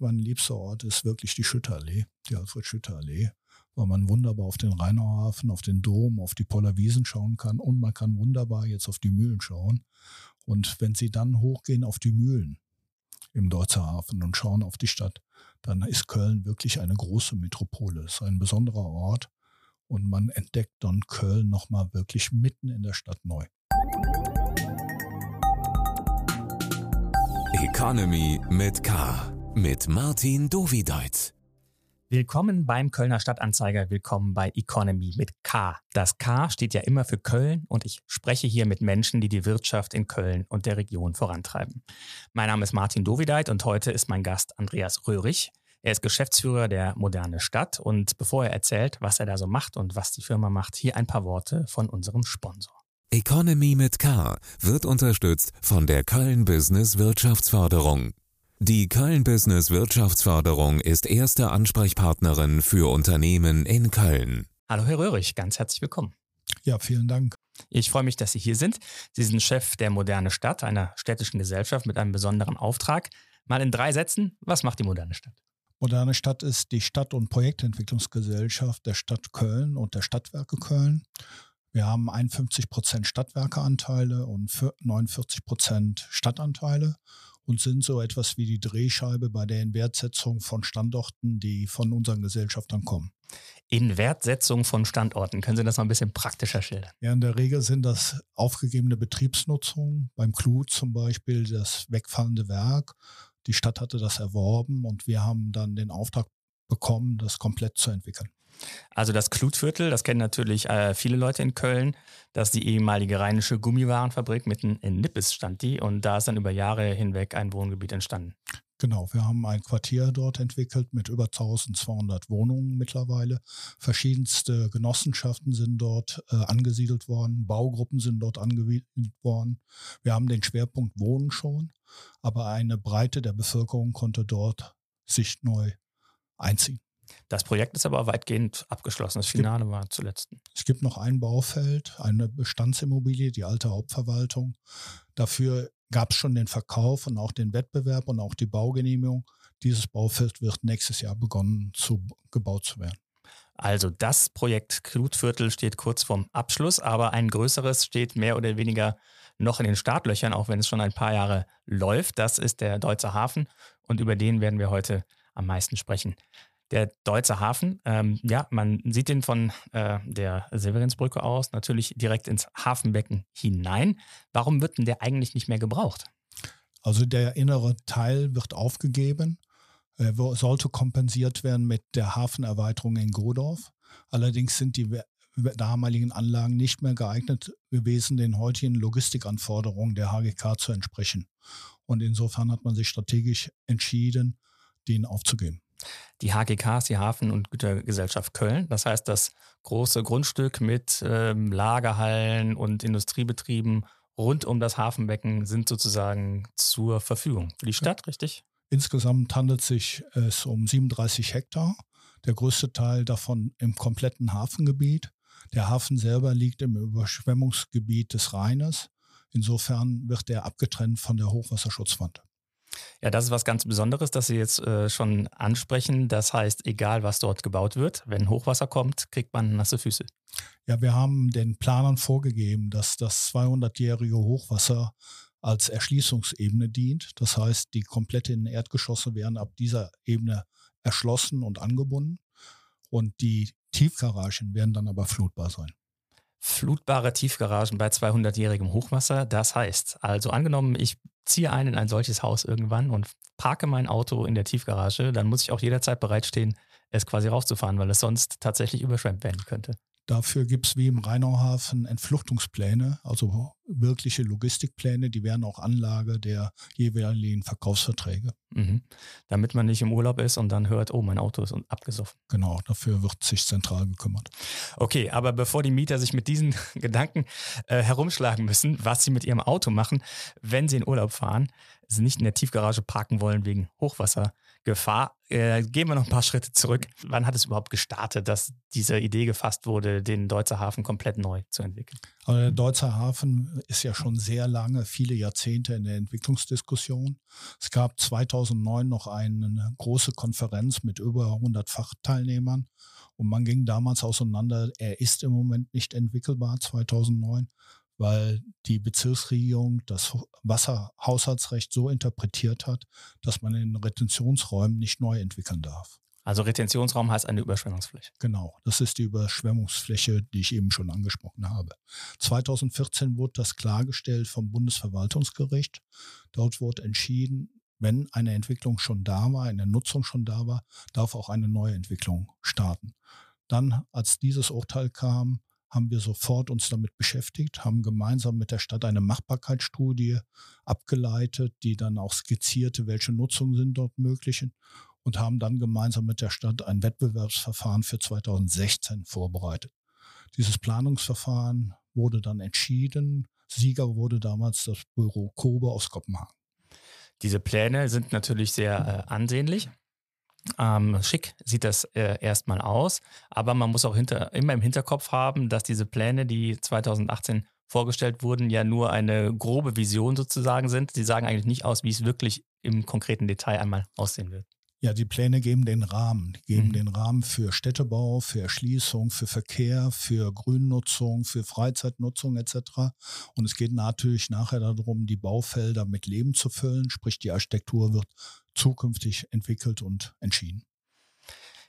mein liebster Ort ist wirklich die Schütterallee, die Alfred-Schütter-Allee, weil man wunderbar auf den Rheinauhafen, auf den Dom, auf die Pollerwiesen schauen kann und man kann wunderbar jetzt auf die Mühlen schauen. Und wenn Sie dann hochgehen auf die Mühlen im Deutzer Hafen und schauen auf die Stadt, dann ist Köln wirklich eine große Metropole. Es ist ein besonderer Ort und man entdeckt dann Köln nochmal wirklich mitten in der Stadt neu. Economy mit K. Mit Martin Dovideit. Willkommen beim Kölner Stadtanzeiger, willkommen bei Economy mit K. Das K steht ja immer für Köln und ich spreche hier mit Menschen, die die Wirtschaft in Köln und der Region vorantreiben. Mein Name ist Martin Dovideit und heute ist mein Gast Andreas Röhrig. Er ist Geschäftsführer der Moderne Stadt und bevor er erzählt, was er da so macht und was die Firma macht, hier ein paar Worte von unserem Sponsor. Economy mit K wird unterstützt von der Köln Business Wirtschaftsförderung. Die Köln Business Wirtschaftsförderung ist erste Ansprechpartnerin für Unternehmen in Köln. Hallo Herr Röhrig, ganz herzlich willkommen. Ja, vielen Dank. Ich freue mich, dass Sie hier sind. Sie sind Chef der Moderne Stadt, einer städtischen Gesellschaft mit einem besonderen Auftrag. Mal in drei Sätzen, was macht die Moderne Stadt? Moderne Stadt ist die Stadt- und Projektentwicklungsgesellschaft der Stadt Köln und der Stadtwerke Köln. Wir haben 51 Prozent Stadtwerkeanteile und 49 Prozent Stadtanteile und sind so etwas wie die Drehscheibe bei der Inwertsetzung von Standorten, die von unseren Gesellschaftern kommen. Inwertsetzung von Standorten. Können Sie das mal ein bisschen praktischer schildern? Ja, in der Regel sind das aufgegebene Betriebsnutzungen. Beim Clou zum Beispiel das wegfallende Werk. Die Stadt hatte das erworben und wir haben dann den Auftrag bekommen, das komplett zu entwickeln. Also das Klutviertel, das kennen natürlich äh, viele Leute in Köln. Das ist die ehemalige rheinische Gummiwarenfabrik mitten in Nippes stand die und da ist dann über Jahre hinweg ein Wohngebiet entstanden. Genau, wir haben ein Quartier dort entwickelt mit über 1200 Wohnungen mittlerweile. Verschiedenste Genossenschaften sind dort äh, angesiedelt worden, Baugruppen sind dort angesiedelt worden. Wir haben den Schwerpunkt Wohnen schon, aber eine Breite der Bevölkerung konnte dort sich neu einziehen. Das Projekt ist aber weitgehend abgeschlossen. Das Finale gibt, war zuletzt. Es gibt noch ein Baufeld, eine Bestandsimmobilie, die alte Hauptverwaltung. Dafür gab es schon den Verkauf und auch den Wettbewerb und auch die Baugenehmigung. Dieses Baufeld wird nächstes Jahr begonnen zu gebaut zu werden. Also das Projekt Klutviertel steht kurz vorm Abschluss, aber ein größeres steht mehr oder weniger noch in den Startlöchern, auch wenn es schon ein paar Jahre läuft. Das ist der Deutsche Hafen und über den werden wir heute am meisten sprechen. Der Deutsche Hafen, ähm, ja, man sieht den von äh, der Severinsbrücke aus natürlich direkt ins Hafenbecken hinein. Warum wird denn der eigentlich nicht mehr gebraucht? Also der innere Teil wird aufgegeben, äh, sollte kompensiert werden mit der Hafenerweiterung in Godorf. Allerdings sind die damaligen Anlagen nicht mehr geeignet gewesen, den heutigen Logistikanforderungen der HGK zu entsprechen. Und insofern hat man sich strategisch entschieden, den aufzugeben. Die HGK ist die Hafen- und Gütergesellschaft Köln. Das heißt, das große Grundstück mit ähm, Lagerhallen und Industriebetrieben rund um das Hafenbecken sind sozusagen zur Verfügung für die Stadt, ja. richtig? Insgesamt handelt es sich es um 37 Hektar. Der größte Teil davon im kompletten Hafengebiet. Der Hafen selber liegt im Überschwemmungsgebiet des Rheines. Insofern wird er abgetrennt von der Hochwasserschutzwand. Ja, das ist was ganz Besonderes, dass Sie jetzt äh, schon ansprechen. Das heißt, egal was dort gebaut wird, wenn Hochwasser kommt, kriegt man nasse Füße. Ja, wir haben den Planern vorgegeben, dass das 200-jährige Hochwasser als Erschließungsebene dient. Das heißt, die kompletten Erdgeschosse werden ab dieser Ebene erschlossen und angebunden und die Tiefgaragen werden dann aber flutbar sein flutbare Tiefgaragen bei 200-jährigem Hochwasser. Das heißt, also angenommen, ich ziehe ein in ein solches Haus irgendwann und parke mein Auto in der Tiefgarage, dann muss ich auch jederzeit bereitstehen, es quasi rauszufahren, weil es sonst tatsächlich überschwemmt werden könnte. Dafür gibt es wie im Rheinauhafen Entfluchtungspläne, also wirkliche Logistikpläne, die wären auch Anlage der jeweiligen Verkaufsverträge. Mhm. Damit man nicht im Urlaub ist und dann hört, oh, mein Auto ist abgesoffen. Genau, dafür wird sich zentral gekümmert. Okay, aber bevor die Mieter sich mit diesen Gedanken äh, herumschlagen müssen, was sie mit ihrem Auto machen, wenn sie in Urlaub fahren, sie nicht in der Tiefgarage parken wollen wegen Hochwasser, Gefahr. Äh, gehen wir noch ein paar Schritte zurück. Wann hat es überhaupt gestartet, dass diese Idee gefasst wurde, den Deutzer Hafen komplett neu zu entwickeln? Also der Deutzer Hafen ist ja schon sehr lange, viele Jahrzehnte in der Entwicklungsdiskussion. Es gab 2009 noch eine große Konferenz mit über 100 Fachteilnehmern und man ging damals auseinander, er ist im Moment nicht entwickelbar 2009 weil die Bezirksregierung das Wasserhaushaltsrecht so interpretiert hat, dass man in Retentionsräumen nicht neu entwickeln darf. Also Retentionsraum heißt eine Überschwemmungsfläche. Genau, das ist die Überschwemmungsfläche, die ich eben schon angesprochen habe. 2014 wurde das klargestellt vom Bundesverwaltungsgericht. Dort wurde entschieden, wenn eine Entwicklung schon da war, eine Nutzung schon da war, darf auch eine neue Entwicklung starten. Dann, als dieses Urteil kam, haben wir sofort uns damit beschäftigt, haben gemeinsam mit der Stadt eine Machbarkeitsstudie abgeleitet, die dann auch skizzierte, welche Nutzungen sind dort möglich und haben dann gemeinsam mit der Stadt ein Wettbewerbsverfahren für 2016 vorbereitet. Dieses Planungsverfahren wurde dann entschieden. Sieger wurde damals das Büro Kobe aus Kopenhagen. Diese Pläne sind natürlich sehr äh, ansehnlich. Ähm, schick sieht das äh, erstmal aus, aber man muss auch hinter, immer im Hinterkopf haben, dass diese Pläne, die 2018 vorgestellt wurden, ja nur eine grobe Vision sozusagen sind. Sie sagen eigentlich nicht aus, wie es wirklich im konkreten Detail einmal aussehen wird. Ja, die Pläne geben den Rahmen, die geben mhm. den Rahmen für Städtebau, für Erschließung, für Verkehr, für Grünnutzung, für Freizeitnutzung etc. Und es geht natürlich nachher darum, die Baufelder mit Leben zu füllen, sprich die Architektur wird zukünftig entwickelt und entschieden.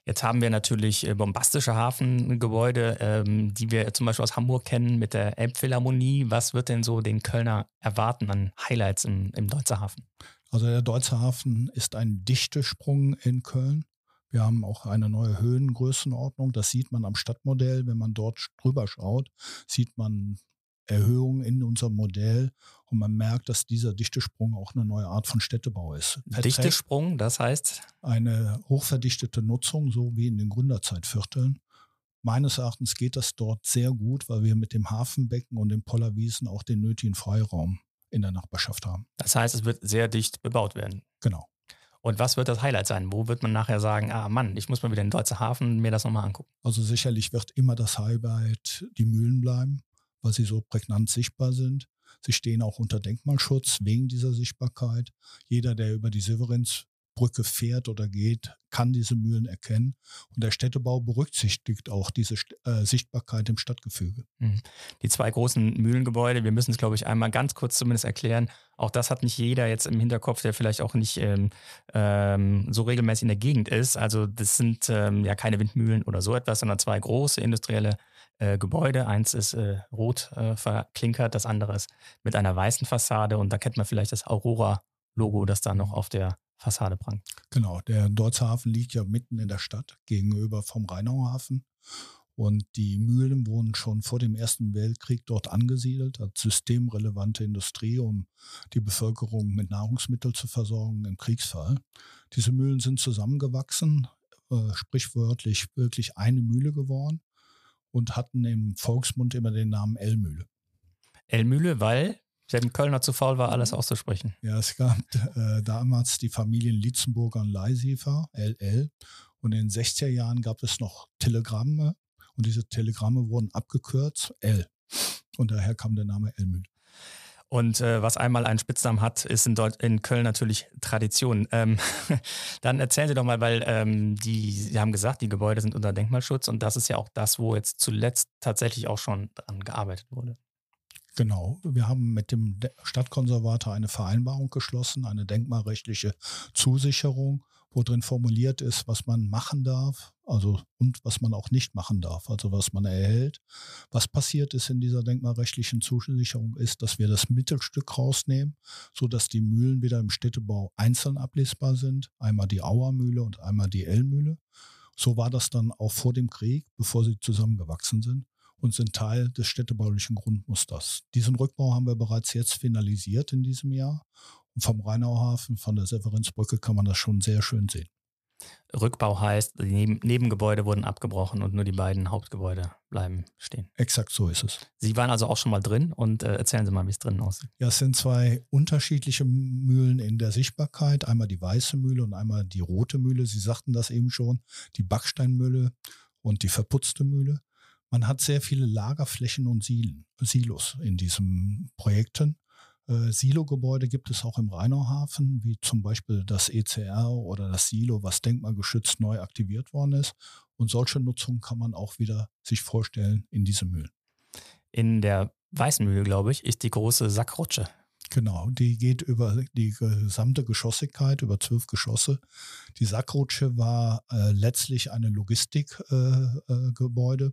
Jetzt haben wir natürlich äh, bombastische Hafengebäude, ähm, die wir zum Beispiel aus Hamburg kennen mit der Elbphilharmonie. Was wird denn so den Kölner erwarten an Highlights im, im Deutzer Hafen? Also der Deutzer Hafen ist ein Dichtesprung in Köln. Wir haben auch eine neue Höhengrößenordnung. Das sieht man am Stadtmodell. Wenn man dort drüber schaut, sieht man Erhöhungen in unserem Modell und man merkt, dass dieser Dichtesprung auch eine neue Art von Städtebau ist. Dichtesprung, das heißt? Eine hochverdichtete Nutzung, so wie in den Gründerzeitvierteln. Meines Erachtens geht das dort sehr gut, weil wir mit dem Hafenbecken und den Pollerwiesen auch den nötigen Freiraum in der Nachbarschaft haben. Das heißt, es wird sehr dicht bebaut werden. Genau. Und was wird das Highlight sein? Wo wird man nachher sagen, ah Mann, ich muss mal wieder in den Deutschen Hafen mir das nochmal angucken? Also sicherlich wird immer das Highlight die Mühlen bleiben weil sie so prägnant sichtbar sind. Sie stehen auch unter Denkmalschutz wegen dieser Sichtbarkeit. Jeder, der über die Severinsbrücke fährt oder geht, kann diese Mühlen erkennen. Und der Städtebau berücksichtigt auch diese äh, Sichtbarkeit im Stadtgefüge. Mhm. Die zwei großen Mühlengebäude, wir müssen es, glaube ich, einmal ganz kurz zumindest erklären. Auch das hat nicht jeder jetzt im Hinterkopf, der vielleicht auch nicht ähm, ähm, so regelmäßig in der Gegend ist. Also das sind ähm, ja keine Windmühlen oder so etwas, sondern zwei große industrielle äh, Gebäude. Eins ist äh, rot äh, verklinkert, das andere ist mit einer weißen Fassade und da kennt man vielleicht das Aurora-Logo, das da noch auf der Fassade prangt. Genau, der Deutsche Hafen liegt ja mitten in der Stadt gegenüber vom Rheinauer Hafen. Und die Mühlen wurden schon vor dem Ersten Weltkrieg dort angesiedelt als systemrelevante Industrie, um die Bevölkerung mit Nahrungsmitteln zu versorgen im Kriegsfall. Diese Mühlen sind zusammengewachsen, äh, sprichwörtlich wirklich eine Mühle geworden und hatten im Volksmund immer den Namen L-Mühle. L-Mühle, weil der Kölner zu faul war, alles auszusprechen. Ja, es gab äh, damals die Familien Lietzenburger und Leisiefer, LL. Und in den 60er Jahren gab es noch Telegramme und diese Telegramme wurden abgekürzt L. Und daher kam der Name L-Mühle. Und äh, was einmal einen Spitznamen hat, ist in, Deut in Köln natürlich Tradition. Ähm, dann erzählen Sie doch mal, weil ähm, die, Sie haben gesagt, die Gebäude sind unter Denkmalschutz und das ist ja auch das, wo jetzt zuletzt tatsächlich auch schon dran gearbeitet wurde. Genau. Wir haben mit dem Stadtkonservator eine Vereinbarung geschlossen, eine denkmalrechtliche Zusicherung wo drin formuliert ist, was man machen darf, also und was man auch nicht machen darf, also was man erhält. Was passiert ist in dieser denkmalrechtlichen Zusicherung ist, dass wir das Mittelstück rausnehmen, so dass die Mühlen wieder im Städtebau einzeln ablesbar sind, einmal die Auermühle und einmal die L-Mühle. So war das dann auch vor dem Krieg, bevor sie zusammengewachsen sind und sind Teil des städtebaulichen Grundmusters. Diesen Rückbau haben wir bereits jetzt finalisiert in diesem Jahr vom Rheinauhafen, von der Severinsbrücke kann man das schon sehr schön sehen. Rückbau heißt, die Neben Nebengebäude wurden abgebrochen und nur die beiden Hauptgebäude bleiben stehen. Exakt so ist es. Sie waren also auch schon mal drin und äh, erzählen Sie mal, wie es drinnen aussieht. Ja, es sind zwei unterschiedliche Mühlen in der Sichtbarkeit. Einmal die weiße Mühle und einmal die rote Mühle. Sie sagten das eben schon, die Backsteinmühle und die verputzte Mühle. Man hat sehr viele Lagerflächen und Silos in diesen Projekten. Äh, Silo-Gebäude gibt es auch im Rheinauhafen, wie zum Beispiel das ECR oder das Silo, was denkmalgeschützt neu aktiviert worden ist. Und solche Nutzung kann man auch wieder sich vorstellen in diese Mühlen. In der Weißen Mühle, glaube ich, ist die große Sackrutsche. Genau, die geht über die gesamte Geschossigkeit, über zwölf Geschosse. Die Sackrutsche war äh, letztlich eine Logistikgebäude, äh, äh,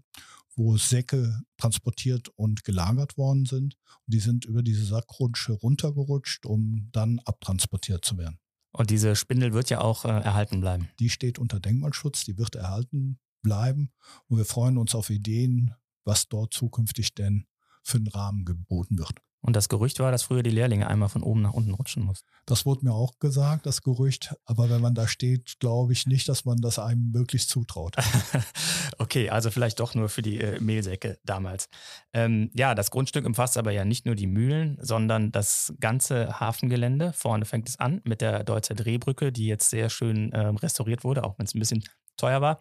wo Säcke transportiert und gelagert worden sind. Und die sind über diese Sackrutsche runtergerutscht, um dann abtransportiert zu werden. Und diese Spindel wird ja auch äh, erhalten bleiben. Die steht unter Denkmalschutz, die wird erhalten bleiben. Und wir freuen uns auf Ideen, was dort zukünftig denn für einen Rahmen geboten wird. Und das Gerücht war, dass früher die Lehrlinge einmal von oben nach unten rutschen mussten. Das wurde mir auch gesagt, das Gerücht. Aber wenn man da steht, glaube ich nicht, dass man das einem wirklich zutraut. okay, also vielleicht doch nur für die äh, Mehlsäcke damals. Ähm, ja, das Grundstück umfasst aber ja nicht nur die Mühlen, sondern das ganze Hafengelände. Vorne fängt es an mit der Deutzer Drehbrücke, die jetzt sehr schön äh, restauriert wurde, auch wenn es ein bisschen teuer war.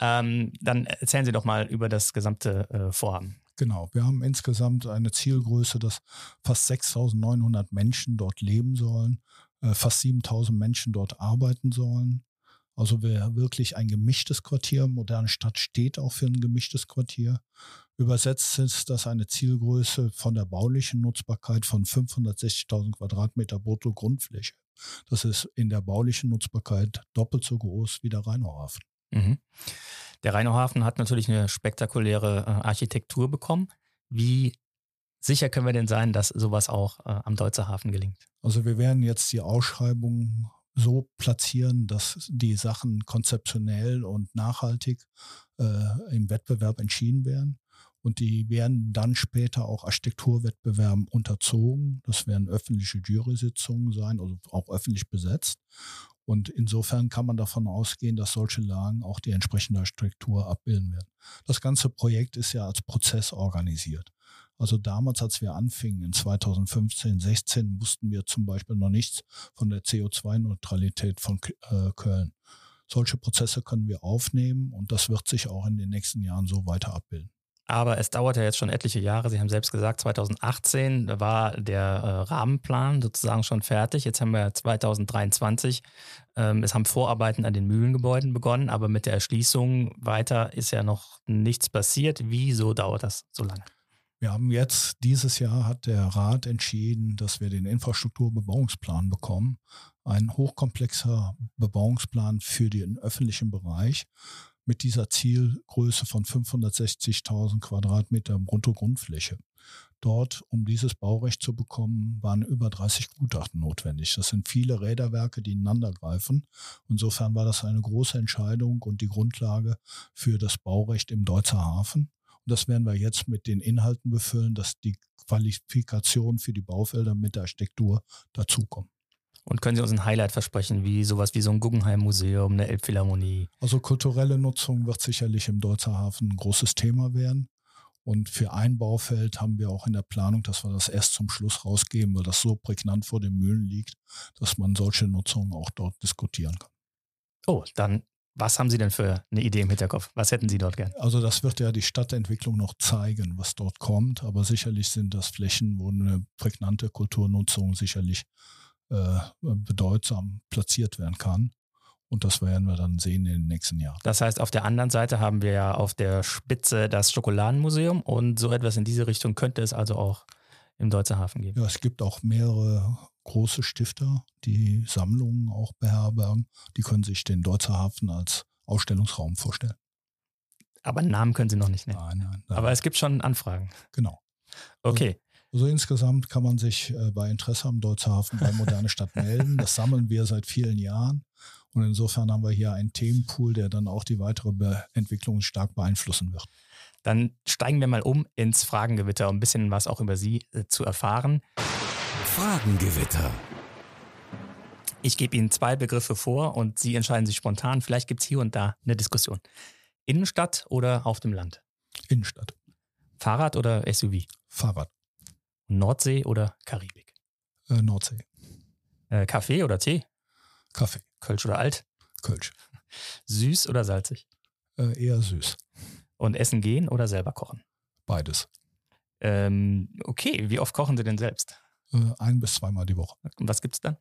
Ähm, dann erzählen Sie doch mal über das gesamte äh, Vorhaben. Genau, wir haben insgesamt eine Zielgröße, dass fast 6.900 Menschen dort leben sollen, äh, fast 7.000 Menschen dort arbeiten sollen. Also wir wirklich ein gemischtes Quartier. Moderne Stadt steht auch für ein gemischtes Quartier. Übersetzt ist das eine Zielgröße von der baulichen Nutzbarkeit von 560.000 Quadratmeter Brutto-Grundfläche. Das ist in der baulichen Nutzbarkeit doppelt so groß wie der Rheinauhafen. Mhm. Der Rheinauhafen hat natürlich eine spektakuläre äh, Architektur bekommen. Wie sicher können wir denn sein, dass sowas auch äh, am Deutzer Hafen gelingt? Also wir werden jetzt die Ausschreibung so platzieren, dass die Sachen konzeptionell und nachhaltig äh, im Wettbewerb entschieden werden. Und die werden dann später auch Architekturwettbewerben unterzogen. Das werden öffentliche Jury-Sitzungen sein, also auch öffentlich besetzt. Und insofern kann man davon ausgehen, dass solche Lagen auch die entsprechende Struktur abbilden werden. Das ganze Projekt ist ja als Prozess organisiert. Also damals, als wir anfingen, in 2015, 16, wussten wir zum Beispiel noch nichts von der CO2-Neutralität von äh, Köln. Solche Prozesse können wir aufnehmen und das wird sich auch in den nächsten Jahren so weiter abbilden. Aber es dauert ja jetzt schon etliche Jahre. Sie haben selbst gesagt, 2018 war der äh, Rahmenplan sozusagen schon fertig. Jetzt haben wir 2023. Ähm, es haben Vorarbeiten an den Mühlengebäuden begonnen, aber mit der Erschließung weiter ist ja noch nichts passiert. Wieso dauert das so lange? Wir haben jetzt, dieses Jahr hat der Rat entschieden, dass wir den Infrastrukturbebauungsplan bekommen. Ein hochkomplexer Bebauungsplan für den öffentlichen Bereich mit dieser Zielgröße von 560.000 Quadratmeter Bruttogrundfläche. Dort, um dieses Baurecht zu bekommen, waren über 30 Gutachten notwendig. Das sind viele Räderwerke, die ineinander greifen. Insofern war das eine große Entscheidung und die Grundlage für das Baurecht im Deutzer Hafen. Und das werden wir jetzt mit den Inhalten befüllen, dass die Qualifikation für die Baufelder mit der Architektur dazukommen. Und können Sie uns ein Highlight versprechen, wie sowas wie so ein Guggenheim-Museum, eine Elbphilharmonie? Also kulturelle Nutzung wird sicherlich im Deutzer Hafen ein großes Thema werden. Und für ein Baufeld haben wir auch in der Planung, dass wir das erst zum Schluss rausgeben, weil das so prägnant vor den Mühlen liegt, dass man solche Nutzungen auch dort diskutieren kann. Oh, dann was haben Sie denn für eine Idee im Hinterkopf? Was hätten Sie dort gern? Also das wird ja die Stadtentwicklung noch zeigen, was dort kommt. Aber sicherlich sind das Flächen, wo eine prägnante Kulturnutzung sicherlich äh, bedeutsam platziert werden kann. Und das werden wir dann sehen in den nächsten Jahren. Das heißt, auf der anderen Seite haben wir ja auf der Spitze das Schokoladenmuseum und so etwas in diese Richtung könnte es also auch im Deutzer Hafen geben. Ja, es gibt auch mehrere große Stifter, die Sammlungen auch beherbergen. Die können sich den Deutzer Hafen als Ausstellungsraum vorstellen. Aber Namen können Sie noch nicht nennen. Nein, nein. nein. Aber es gibt schon Anfragen. Genau. Okay. Also insgesamt kann man sich äh, bei Interesse am Deutzhafen bei Moderne Stadt melden. Das sammeln wir seit vielen Jahren. Und insofern haben wir hier einen Themenpool, der dann auch die weitere Be Entwicklung stark beeinflussen wird. Dann steigen wir mal um ins Fragengewitter, um ein bisschen was auch über Sie äh, zu erfahren. Fragengewitter. Ich gebe Ihnen zwei Begriffe vor und Sie entscheiden sich spontan. Vielleicht gibt es hier und da eine Diskussion. Innenstadt oder auf dem Land? Innenstadt. Fahrrad oder SUV? Fahrrad. Nordsee oder Karibik? Äh, Nordsee. Äh, Kaffee oder Tee? Kaffee. Kölsch oder alt? Kölsch. Süß oder salzig? Äh, eher süß. Und essen gehen oder selber kochen? Beides. Ähm, okay, wie oft kochen Sie denn selbst? Äh, ein bis zweimal die Woche. Und was gibt's dann?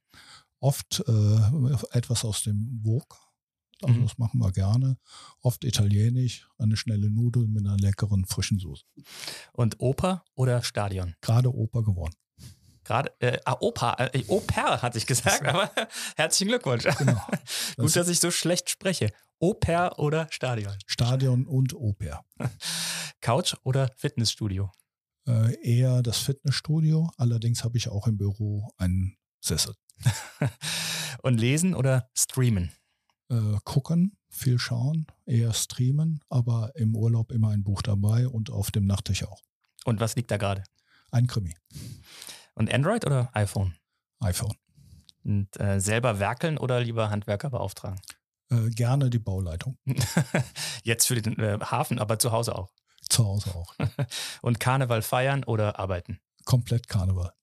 Oft äh, etwas aus dem Wok. Also Mhm. das machen wir gerne. Oft italienisch, eine schnelle Nudel mit einer leckeren frischen Soße. Und Oper oder Stadion? Gerade Oper geworden. Gerade, äh, ah, Oper, äh, Oper hatte ich gesagt, aber herzlichen Glückwunsch. Genau. Gut, Das dass ich so schlecht spreche. Oper oder Stadion? Stadion und Oper. Couch oder Fitnessstudio? Äh, eher das Fitnessstudio. Allerdings habe ich auch im Büro einen Sessel. Und lesen oder streamen? Äh, gucken, viel schauen, eher streamen, aber im Urlaub immer ein Buch dabei und auf dem Nachttisch auch. Und was liegt da gerade? Ein Krimi. Und Android oder iPhone? iPhone. Und äh, selber werkeln oder lieber Handwerker beauftragen? Äh, gerne die Bauleitung. Jetzt für den äh, Hafen, aber zu Hause auch. Zu Hause auch. Und Karneval feiern oder arbeiten? Komplett Karneval.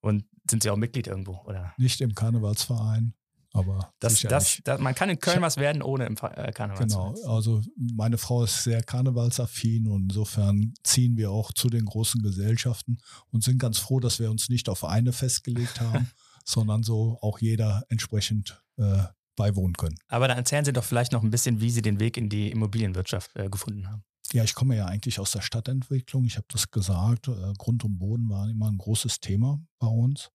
Und sind Sie auch Mitglied irgendwo? Oder? Nicht im Karnevalsverein, aber Das, das, das, man kann in Köln was werden, ohne im äh, Karneval Genau, also meine Frau ist sehr karnevalsaffin und insofern ziehen wir auch zu den großen Gesellschaften und sind ganz froh, dass wir uns nicht auf eine festgelegt haben, sondern so auch jeder entsprechend äh, beiwohnen können. Aber dann erzählen Sie doch vielleicht noch ein bisschen, wie Sie den Weg in die Immobilienwirtschaft äh, gefunden haben. Ja, ich komme ja eigentlich aus der Stadtentwicklung. Ich habe das gesagt. Äh, Grund und Boden war immer ein großes Thema bei uns.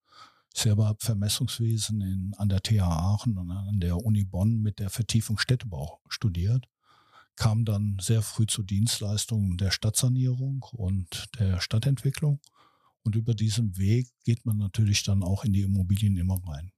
Selber Vermessungswesen in, an der TH Aachen und an der Uni Bonn mit der Vertiefung Städtebau studiert. Kam dann sehr früh zu Dienstleistungen der Stadtsanierung und der Stadtentwicklung. Und über diesen Weg geht man natürlich dann auch in die Immobilien immer rein.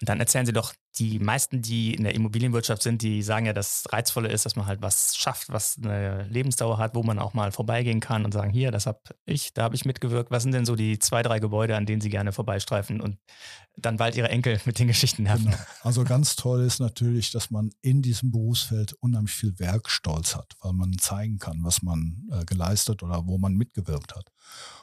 Und dann erzählen Sie doch, die meisten, die in der Immobilienwirtschaft sind, die sagen ja, das Reizvolle ist, dass man halt was schafft, was eine Lebensdauer hat, wo man auch mal vorbeigehen kann und sagen, hier, das habe ich, da habe ich mitgewirkt. Was sind denn so die zwei, drei Gebäude, an denen Sie gerne vorbeistreifen und dann bald Ihre Enkel mit den Geschichten nerven? Genau. Also ganz toll ist natürlich, dass man in diesem Berufsfeld unheimlich viel Werkstolz hat, weil man zeigen kann, was man äh, geleistet oder wo man mitgewirkt hat.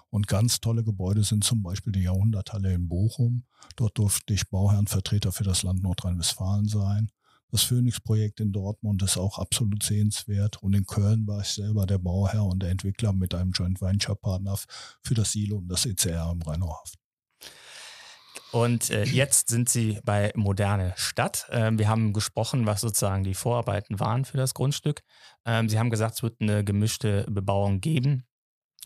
Und ganz tolle Gebäude sind zum Beispiel die Jahrhunderthalle in Bochum. Dort durfte ich Bauherrenvertreter für das Land Nordrhein-Westfalen sein. Das Phoenix-Projekt in Dortmund ist auch absolut sehenswert. Und in Köln war ich selber der Bauherr und der Entwickler mit einem Joint Venture-Partner für das Silo und das ECR im Rheinauhafen. Und äh, jetzt sind Sie bei Moderne Stadt. Ähm, wir haben gesprochen, was sozusagen die Vorarbeiten waren für das Grundstück. Ähm, Sie haben gesagt, es wird eine gemischte Bebauung geben.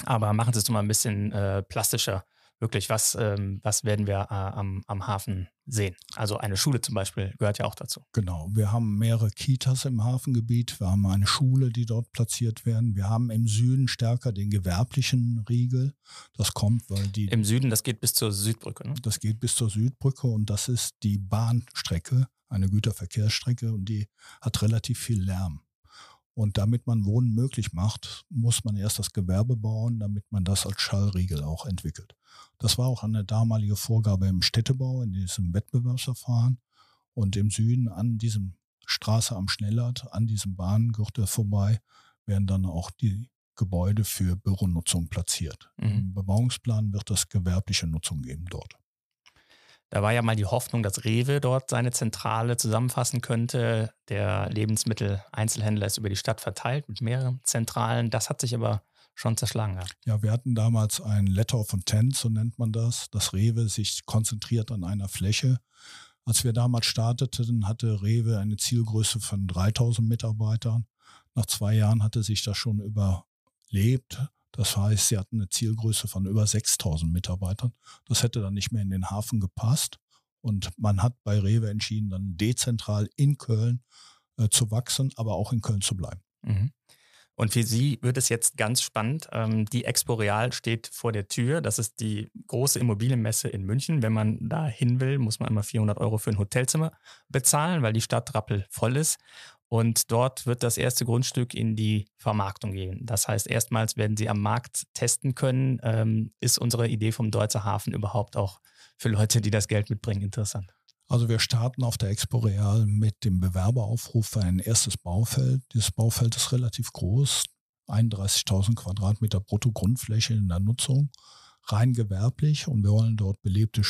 Aber machen Sie es doch mal ein bisschen äh, plastischer. Wirklich, was, ähm, was werden wir äh, am, am Hafen sehen? Also eine Schule zum Beispiel gehört ja auch dazu. Genau, wir haben mehrere Kitas im Hafengebiet, wir haben eine Schule, die dort platziert werden. Wir haben im Süden stärker den gewerblichen Riegel. Das kommt, weil die Im Süden, das geht bis zur Südbrücke. Ne? das geht bis zur Südbrücke und das ist die Bahnstrecke, eine Güterverkehrsstrecke und die hat relativ viel Lärm. Und damit man Wohnen möglich macht, muss man erst das Gewerbe bauen, damit man das als Schallriegel auch entwickelt. Das war auch eine damalige Vorgabe im Städtebau, in diesem Wettbewerbsverfahren. Und im Süden an diesem Straße am Schnellert, an diesem Bahngürtel vorbei, werden dann auch die Gebäude für Büronutzung platziert. Mhm. Im Bebauungsplan wird es gewerbliche Nutzung geben dort. Da war ja mal die Hoffnung, dass Rewe dort seine Zentrale zusammenfassen könnte. Der Lebensmitteleinzelhändler ist über die Stadt verteilt mit mehreren Zentralen. Das hat sich aber schon zerschlagen gehabt. Ja, wir hatten damals ein Letter of Intent, so nennt man das, dass Rewe sich konzentriert an einer Fläche. Als wir damals starteten, hatte Rewe eine Zielgröße von 3000 Mitarbeitern. Nach zwei Jahren hatte sich das schon überlebt. Das heißt, sie hatten eine Zielgröße von über 6000 Mitarbeitern. Das hätte dann nicht mehr in den Hafen gepasst. Und man hat bei Rewe entschieden, dann dezentral in Köln äh, zu wachsen, aber auch in Köln zu bleiben. Mhm. Und für Sie wird es jetzt ganz spannend. Ähm, die Expo Real steht vor der Tür. Das ist die große Immobilienmesse in München. Wenn man da hin will, muss man immer 400 Euro für ein Hotelzimmer bezahlen, weil die Stadt rappelvoll ist. Und dort wird das erste Grundstück in die Vermarktung gehen. Das heißt, erstmals werden Sie am Markt testen können, ähm, ist unsere Idee vom Deutzer Hafen überhaupt auch für Leute, die das Geld mitbringen, interessant. Also wir starten auf der Expo Real mit dem Bewerberaufruf für ein erstes Baufeld. Dieses Baufeld ist relativ groß, 31.000 Quadratmeter Bruttogrundfläche in der Nutzung, rein gewerblich und wir wollen dort belebte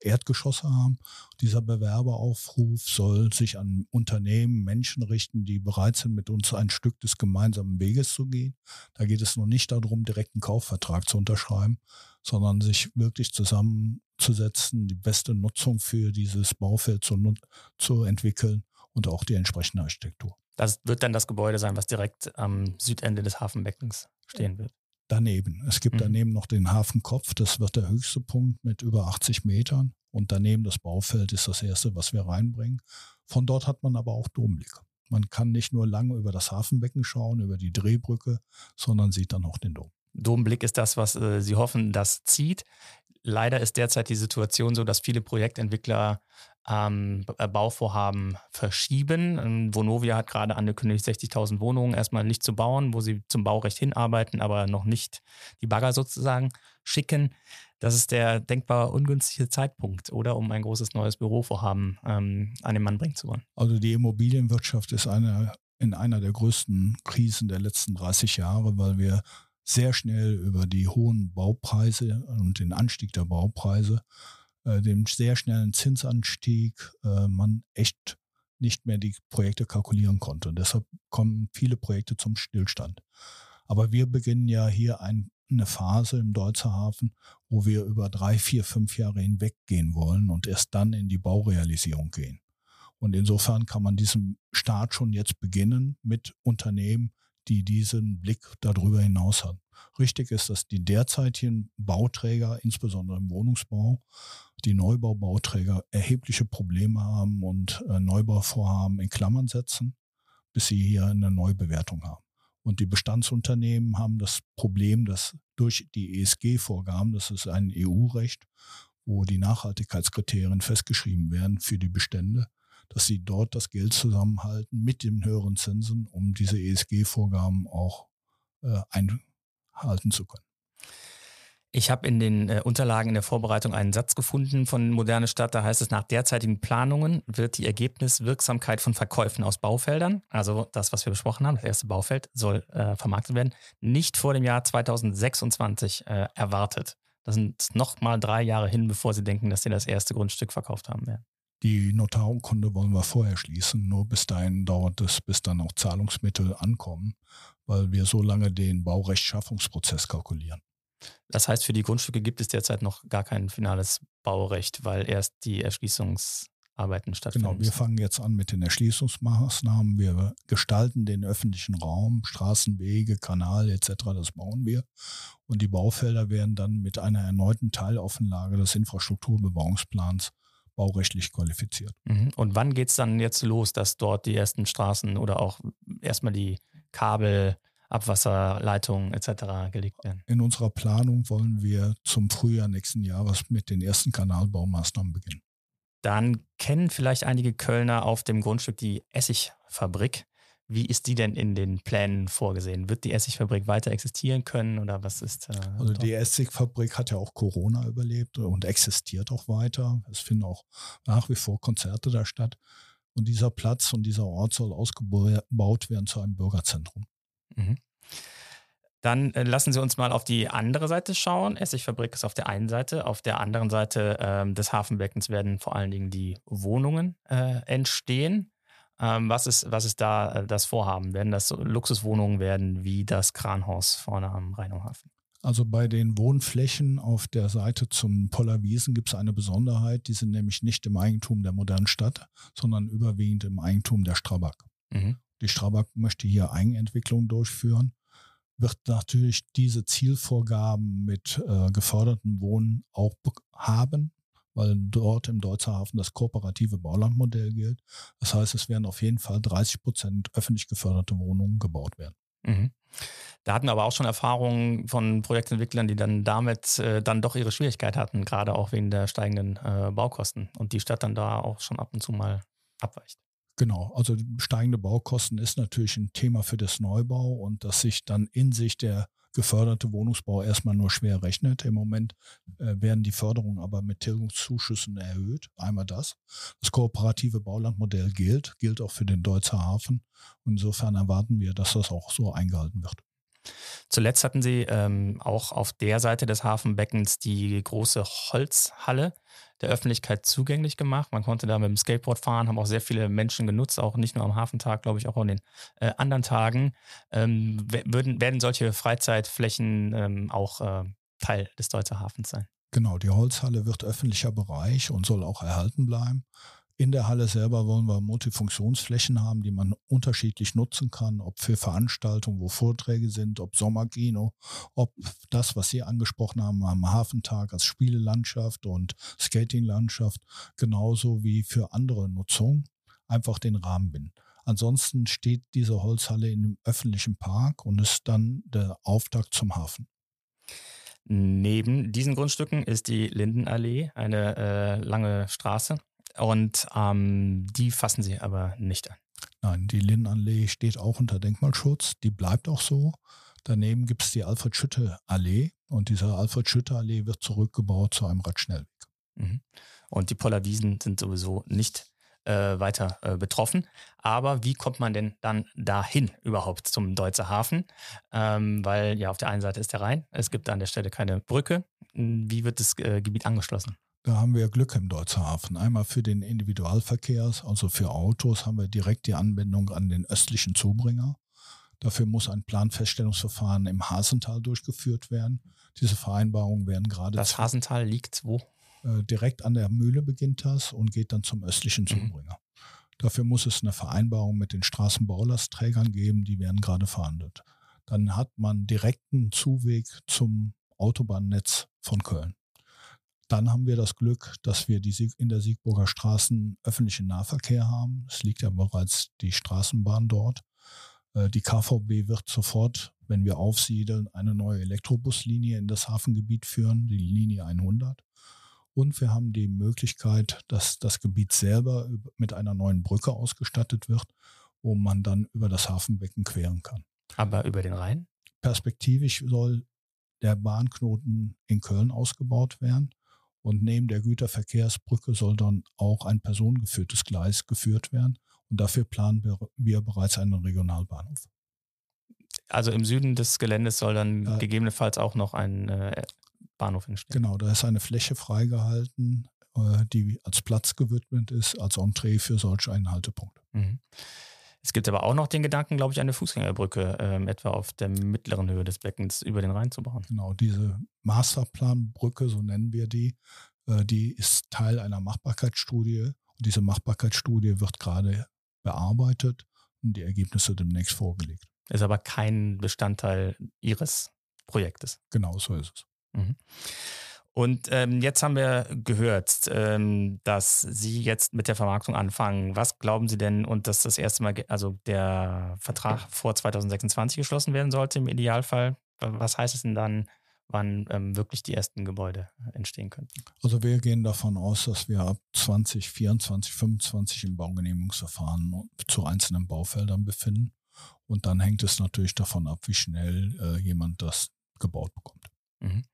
Erdgeschosse haben. Dieser Bewerberaufruf soll sich an Unternehmen, Menschen richten, die bereit sind, mit uns ein Stück des gemeinsamen Weges zu gehen. Da geht es nur nicht darum, direkt einen Kaufvertrag zu unterschreiben, sondern sich wirklich zusammenzusetzen, die beste Nutzung für dieses Baufeld zu, zu entwickeln und auch die entsprechende Architektur. Das wird dann das Gebäude sein, was direkt am Südende des Hafenbeckens stehen wird daneben. Es gibt mhm. daneben noch den Hafenkopf, das wird der höchste Punkt mit über 80 Metern. Und daneben das Baufeld ist das erste, was wir reinbringen. Von dort hat man aber auch Domblick. Man kann nicht nur lange über das Hafenbecken schauen, über die Drehbrücke, sondern sieht dann auch den Dom. Domblick ist das, was äh, Sie hoffen, das zieht. Leider ist derzeit die Situation so, dass viele Projektentwickler ähm, Bauvorhaben verschieben. Ähm, Vonovia hat gerade angekündigt, 60.000 Wohnungen erstmal nicht zu bauen, wo sie zum Baurecht hinarbeiten, aber noch nicht die Bagger sozusagen schicken. Das ist der denkbar ungünstige Zeitpunkt, oder um ein großes neues Bürovorhaben ähm, an den Mann bringen zu wollen. Also die Immobilienwirtschaft ist eine, in einer der größten Krisen der letzten 30 Jahre, weil wir sehr schnell über die hohen Baupreise und den Anstieg der Baupreise äh, dem sehr schnellen Zinsanstieg äh, man echt nicht mehr die Projekte kalkulieren konnte. Und deshalb kommen viele Projekte zum Stillstand. Aber wir beginnen ja hier ein, eine Phase im Deutzer Hafen, wo wir über drei, vier, fünf Jahre hinweg gehen wollen und erst dann in die Baurealisierung gehen. Und insofern kann man diesen Start schon jetzt beginnen mit Unternehmen, die diesen Blick darüber hinaus haben. Richtig ist, dass die derzeitigen Bauträger, insbesondere im Wohnungsbau, die Neubaubauträger erhebliche Probleme haben und äh, Neubauvorhaben in Klammern setzen, bis sie hier eine Neubewertung haben. Und die Bestandsunternehmen haben das Problem, dass durch die ESG-Vorgaben, das ist ein EU-Recht, wo die Nachhaltigkeitskriterien festgeschrieben werden für die Bestände, dass sie dort das Geld zusammenhalten mit den höheren Zinsen, um diese ESG-Vorgaben auch äh, einhalten zu können. Ich habe in den äh, Unterlagen in der Vorbereitung einen Satz gefunden von Moderne Stadt. Da heißt es, nach derzeitigen Planungen wird die Ergebniswirksamkeit von Verkäufen aus Baufeldern, also das, was wir besprochen haben, das erste Baufeld, soll äh, vermarktet werden, nicht vor dem Jahr 2026 äh, erwartet. Das sind noch mal drei Jahre hin, bevor Sie denken, dass Sie das erste Grundstück verkauft haben werden. Die Notarurkunde wollen wir vorher schließen. Nur bis dahin dauert es, bis dann auch Zahlungsmittel ankommen, weil wir so lange den Baurechtschaffungsprozess kalkulieren. Das heißt, für die Grundstücke gibt es derzeit noch gar kein finales Baurecht, weil erst die Erschließungsarbeiten stattfinden. Genau, wir fangen jetzt an mit den Erschließungsmaßnahmen. Wir gestalten den öffentlichen Raum, Straßen, Wege, Kanal etc. Das bauen wir. Und die Baufelder werden dann mit einer erneuten Teiloffenlage des Infrastrukturbebauungsplans baurechtlich qualifiziert. Mhm. Und wann geht es dann jetzt los, dass dort die ersten Straßen oder auch erstmal die Kabel, Abwasserleitungen etc. gelegt werden? In unserer Planung wollen wir zum Frühjahr nächsten Jahres mit den ersten Kanalbaumaßnahmen beginnen. Dann kennen vielleicht einige Kölner auf dem Grundstück die Essigfabrik. Wie ist die denn in den Plänen vorgesehen? Wird die Essigfabrik weiter existieren können oder was ist? Äh, also die Essigfabrik hat ja auch Corona überlebt und existiert auch weiter. Es finden auch nach wie vor Konzerte da statt. Und dieser Platz und dieser Ort soll ausgebaut werden zu einem Bürgerzentrum. Mhm. Dann äh, lassen Sie uns mal auf die andere Seite schauen. Essigfabrik ist auf der einen Seite. Auf der anderen Seite äh, des Hafenbeckens werden vor allen Dingen die Wohnungen äh, entstehen. Ähm, was, ist, was ist da äh, das Vorhaben? Werden das Luxuswohnungen werden wie das Kranhaus vorne am Rheinauhafen? Also bei den Wohnflächen auf der Seite zum Pollerwiesen gibt es eine Besonderheit. Die sind nämlich nicht im Eigentum der modernen Stadt, sondern überwiegend im Eigentum der Strabag. Mhm. Die Strabag möchte hier Eigenentwicklung durchführen, wird natürlich diese Zielvorgaben mit äh, gefördertem Wohnen auch haben weil dort im Deutzer Hafen das kooperative Baulandmodell gilt. Das heißt, es werden auf jeden Fall 30 Prozent öffentlich geförderte Wohnungen gebaut werden. Mhm. Da hatten wir aber auch schon Erfahrungen von Projektentwicklern, die dann damit äh, dann doch ihre Schwierigkeit hatten, gerade auch wegen der steigenden äh, Baukosten und die Stadt dann da auch schon ab und zu mal abweicht. Genau, also steigende Baukosten ist natürlich ein Thema für das Neubau und dass sich dann in sich der geförderte Wohnungsbau erstmal nur schwer rechnet. Im Moment äh, werden die Förderungen aber mit Tilgungszuschüssen erhöht. Einmal das. Das kooperative Baulandmodell gilt, gilt auch für den Deutzer Hafen. insofern erwarten wir, dass das auch so eingehalten wird. Zuletzt hatten Sie ähm, auch auf der Seite des Hafenbeckens die große Holzhalle der Öffentlichkeit zugänglich gemacht. Man konnte da mit dem Skateboard fahren, haben auch sehr viele Menschen genutzt, auch nicht nur am Hafentag, glaube ich, auch an den äh, anderen Tagen. Ähm, würden, werden solche Freizeitflächen ähm, auch äh, Teil des Deutzer Hafens sein? Genau, die Holzhalle wird öffentlicher Bereich und soll auch erhalten bleiben. In der Halle selber wollen wir Multifunktionsflächen haben, die man unterschiedlich nutzen kann, ob für Veranstaltungen, wo Vorträge sind, ob Sommerkino, ob das, was Sie angesprochen haben am Hafentag als Spielelandschaft und Skatinglandschaft, genauso wie für andere Nutzung, einfach den Rahmen binden. Ansonsten steht diese Holzhalle in einem öffentlichen Park und ist dann der Auftakt zum Hafen. Neben diesen Grundstücken ist die Lindenallee eine äh, lange Straße und ähm, die fassen sie aber nicht an. Nein, die Linnenallee steht auch unter Denkmalschutz. Die bleibt auch so. Daneben gibt es die Alfred-Schütte-Allee und diese Alfred-Schütte-Allee wird zurückgebaut zu einem Radschnellweg. Mhm. Und die Pollerwiesen sind sowieso nicht äh, weiter äh, betroffen. Aber wie kommt man denn dann dahin überhaupt zum Deutzer Hafen? Ähm, weil ja auf der einen Seite ist der Rhein, es gibt an der Stelle keine Brücke. Wie wird das äh, Gebiet angeschlossen? Da haben wir Glück im Deutzer Hafen. Einmal für den Individualverkehr, also für Autos, haben wir direkt die Anbindung an den östlichen Zubringer. Dafür muss ein Planfeststellungsverfahren im Hasental durchgeführt werden. Diese Vereinbarungen werden gerade. Das Hasental liegt wo? Äh, direkt an der Mühle beginnt das und geht dann zum östlichen mhm. Zubringer. Mhm. Dafür muss es eine Vereinbarung mit den Straßenbaulastträgern geben, die werden gerade verhandelt. Dann hat man direkten Zuweg zum Autobahnnetz von Köln. Dann haben wir das Glück, dass wir die in der Siegburger Straßen öffentlichen Nahverkehr haben. Es liegt ja bereits die Straßenbahn dort. Äh, die KVB wird sofort, wenn wir aufsiedeln, eine neue Elektrobuslinie in das Hafengebiet führen, die Linie 100. Und wir haben die Möglichkeit, dass das Gebiet selber mit einer neuen Brücke ausgestattet wird, wo man dann über das Hafenbecken queren kann. Aber über den Rhein? Perspektivisch soll der Bahnknoten in Köln ausgebaut werden. Und neben der Güterverkehrsbrücke soll dann auch ein personengeführtes Gleis geführt werden. Und dafür planen wir, wir bereits einen Regionalbahnhof. Also im Süden des Geländes soll dann äh, gegebenenfalls auch noch ein äh, Bahnhof entstehen. Genau, da ist eine Fläche freigehalten, äh, die als Platz gewidmet ist, als Entree für solch einen Haltepunkt. Mhm. Es gibt aber auch noch den Gedanken, glaube ich, eine Fußgängerbrücke ähm, etwa auf der mittleren Höhe des Beckens über den Rhein zu bauen. Genau, diese Masterplanbrücke, so nennen wir die, äh, die ist Teil einer Machbarkeitsstudie. Und diese Machbarkeitsstudie wird gerade bearbeitet und die Ergebnisse demnächst vorgelegt. Ist aber kein Bestandteil Ihres Projektes. Genau, so ist es. Mhm. Und ähm, jetzt haben wir gehört, ähm, dass Sie jetzt mit der Vermarktung anfangen. Was glauben Sie denn und dass das erste Mal, also der Vertrag vor 2026 geschlossen werden sollte im Idealfall? Was heißt es denn dann, wann ähm, wirklich die ersten Gebäude entstehen könnten? Also wir gehen davon aus, dass wir ab 2024, 2025 im Baugenehmigungsverfahren zu einzelnen Baufeldern befinden. Und dann hängt es natürlich davon ab, wie schnell äh, jemand das gebaut bekommt. Mhm.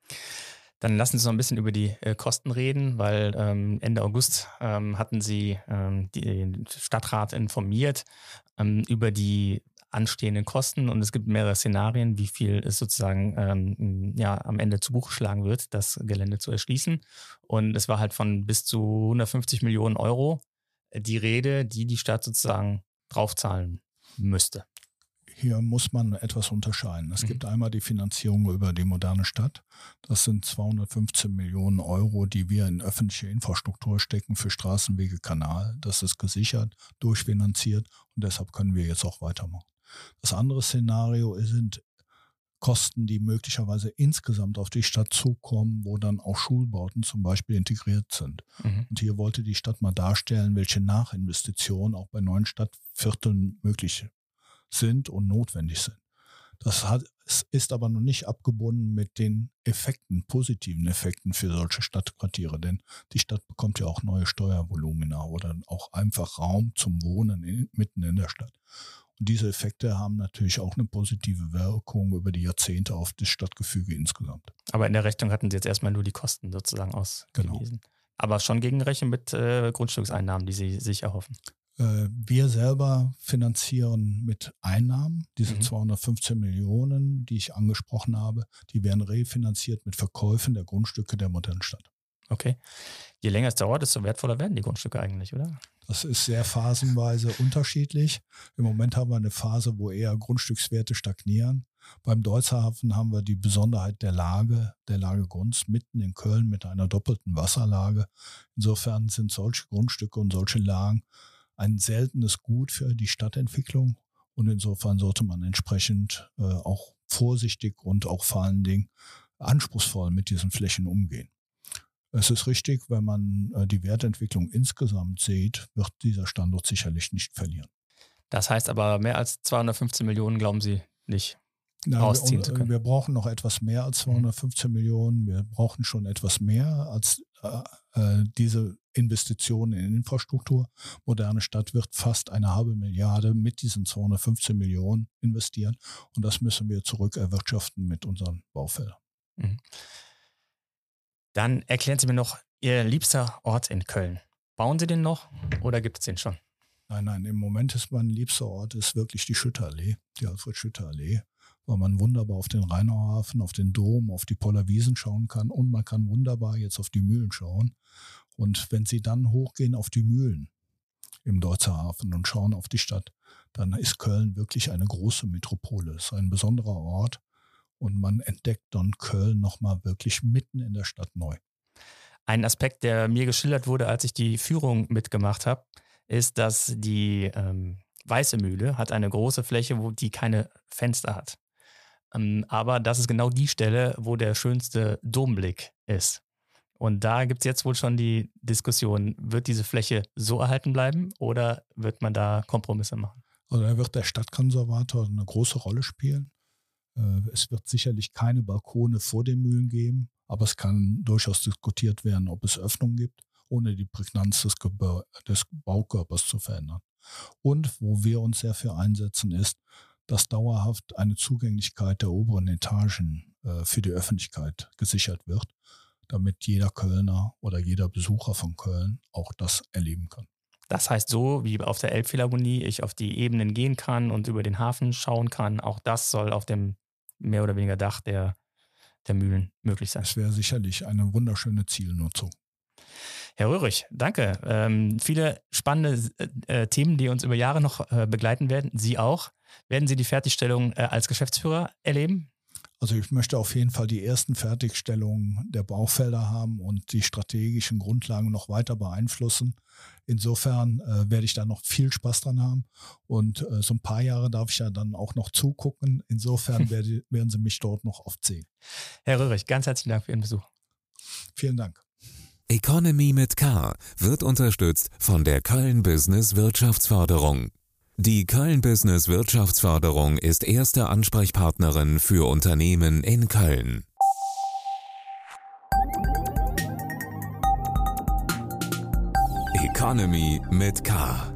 Dann lassen Sie noch ein bisschen über die äh, Kosten reden, weil ähm, Ende August ähm, hatten Sie ähm, den Stadtrat informiert ähm, über die anstehenden Kosten und es gibt mehrere Szenarien, wie viel es sozusagen ähm, ja, am Ende zu Buche schlagen wird, das Gelände zu erschließen. Und es war halt von bis zu 150 Millionen Euro die Rede, die die Stadt sozusagen draufzahlen müsste hier muss man etwas unterscheiden. Es mhm. gibt einmal die Finanzierung über die moderne Stadt. Das sind 215 Millionen Euro, die wir in öffentliche Infrastruktur stecken für Straßenwege, Kanal. Das ist gesichert, durchfinanziert und deshalb können wir jetzt auch weitermachen. Das andere Szenario sind Kosten, die möglicherweise insgesamt auf die Stadt zukommen, wo dann auch Schulbauten zum Beispiel integriert sind. Mhm. Und hier wollte die Stadt mal darstellen, welche Nachinvestitionen auch bei neuen Stadtvierteln möglich sind und notwendig sind. Das hat, ist aber noch nicht abgebunden mit den Effekten, positiven Effekten für solche Stadtquartiere, denn die Stadt bekommt ja auch neue Steuervolumina oder auch einfach Raum zum Wohnen in, mitten in der Stadt. Und diese Effekte haben natürlich auch eine positive Wirkung über die Jahrzehnte auf das Stadtgefüge insgesamt. Aber in der Rechnung hatten Sie jetzt erstmal nur die Kosten sozusagen ausgewiesen. Genau. Aber schon gegenrechnen mit äh, Grundstückseinnahmen, die Sie sich erhoffen. Äh, wir selber finanzieren mit Einnahmen diese mhm. 215 Millionen, die ich angesprochen habe, die werden refinanziert mit Verkäufen der Grundstücke der modernen Stadt. Okay. Je länger es dauert, desto wertvoller werden die Grundstücke eigentlich, oder? Das ist sehr phasenweise unterschiedlich. Im Moment haben wir eine Phase, wo eher Grundstückswerte stagnieren. Beim Deutzerhafen haben wir die Besonderheit der Lage, der Lage Grunds mitten in Köln mit einer doppelten Wasserlage. Insofern sind solche Grundstücke und solche Lagen ein seltenes Gut für die Stadtentwicklung. Und insofern sollte man entsprechend äh, auch vorsichtig und auch vor allen Dingen anspruchsvoll mit diesen Flächen umgehen. Es ist richtig, wenn man äh, die Wertentwicklung insgesamt sieht, wird dieser Standort sicherlich nicht verlieren. Das heißt aber, mehr als 215 Millionen glauben Sie nicht Nein, rausziehen wir, zu können? Wir brauchen noch etwas mehr als 215 mhm. Millionen. Wir brauchen schon etwas mehr als äh, äh, diese Investitionen in Infrastruktur. Moderne Stadt wird fast eine halbe Milliarde mit diesen 215 Millionen investieren. Und das müssen wir zurück erwirtschaften mit unseren Baufeldern. Mhm. Dann erklären Sie mir noch Ihr liebster Ort in Köln. Bauen Sie den noch oder gibt es den schon? Nein, nein, im Moment ist mein liebster Ort ist wirklich die Schütterallee, die Alfred-Schütter-Allee weil man wunderbar auf den Rheinauhafen, auf den Dom, auf die Pollerwiesen schauen kann und man kann wunderbar jetzt auf die Mühlen schauen. Und wenn Sie dann hochgehen auf die Mühlen im Deutzer Hafen und schauen auf die Stadt, dann ist Köln wirklich eine große Metropole. Es ist ein besonderer Ort und man entdeckt dann Köln nochmal wirklich mitten in der Stadt neu. Ein Aspekt, der mir geschildert wurde, als ich die Führung mitgemacht habe, ist, dass die ähm, Weiße Mühle hat eine große Fläche, wo die keine Fenster hat. Ähm, aber das ist genau die Stelle, wo der schönste Domblick ist. Und da gibt es jetzt wohl schon die Diskussion, wird diese Fläche so erhalten bleiben oder wird man da Kompromisse machen? Also da wird der Stadtkonservator eine große Rolle spielen. Äh, es wird sicherlich keine Balkone vor den Mühlen geben, aber es kann durchaus diskutiert werden, ob es Öffnungen gibt, ohne die Prägnanz des, des Baukörpers zu verändern. Und wo wir uns sehr für einsetzen, ist, dass dauerhaft eine Zugänglichkeit der oberen Etagen äh, für die Öffentlichkeit gesichert wird, damit jeder Kölner oder jeder Besucher von Köln auch das erleben kann. Das heißt, so wie auf der Elbphilharmonie ich auf die Ebenen gehen kann und über den Hafen schauen kann, auch das soll auf dem mehr oder weniger Dach der, der Mühlen möglich sein. Es wäre sicherlich eine wunderschöne Zielnutzung. Herr Röhrig, danke. Ähm, viele spannende äh, äh, Themen, die uns über Jahre noch äh, begleiten werden. Sie auch. Werden Sie die Fertigstellung äh, als Geschäftsführer erleben? Also ich möchte auf jeden Fall die ersten Fertigstellungen der Baufelder haben und die strategischen Grundlagen noch weiter beeinflussen. Insofern äh, werde ich da noch viel Spaß dran haben. Und äh, so ein paar Jahre darf ich ja dann auch noch zugucken. Insofern werde, werden Sie mich dort noch oft sehen. Herr Röhrig, ganz herzlichen Dank für Ihren Besuch. Vielen Dank. Economy mit K wird unterstützt von der Köln Business Wirtschaftsförderung. Die Köln Business Wirtschaftsförderung ist erste Ansprechpartnerin für Unternehmen in Köln. Economy mit K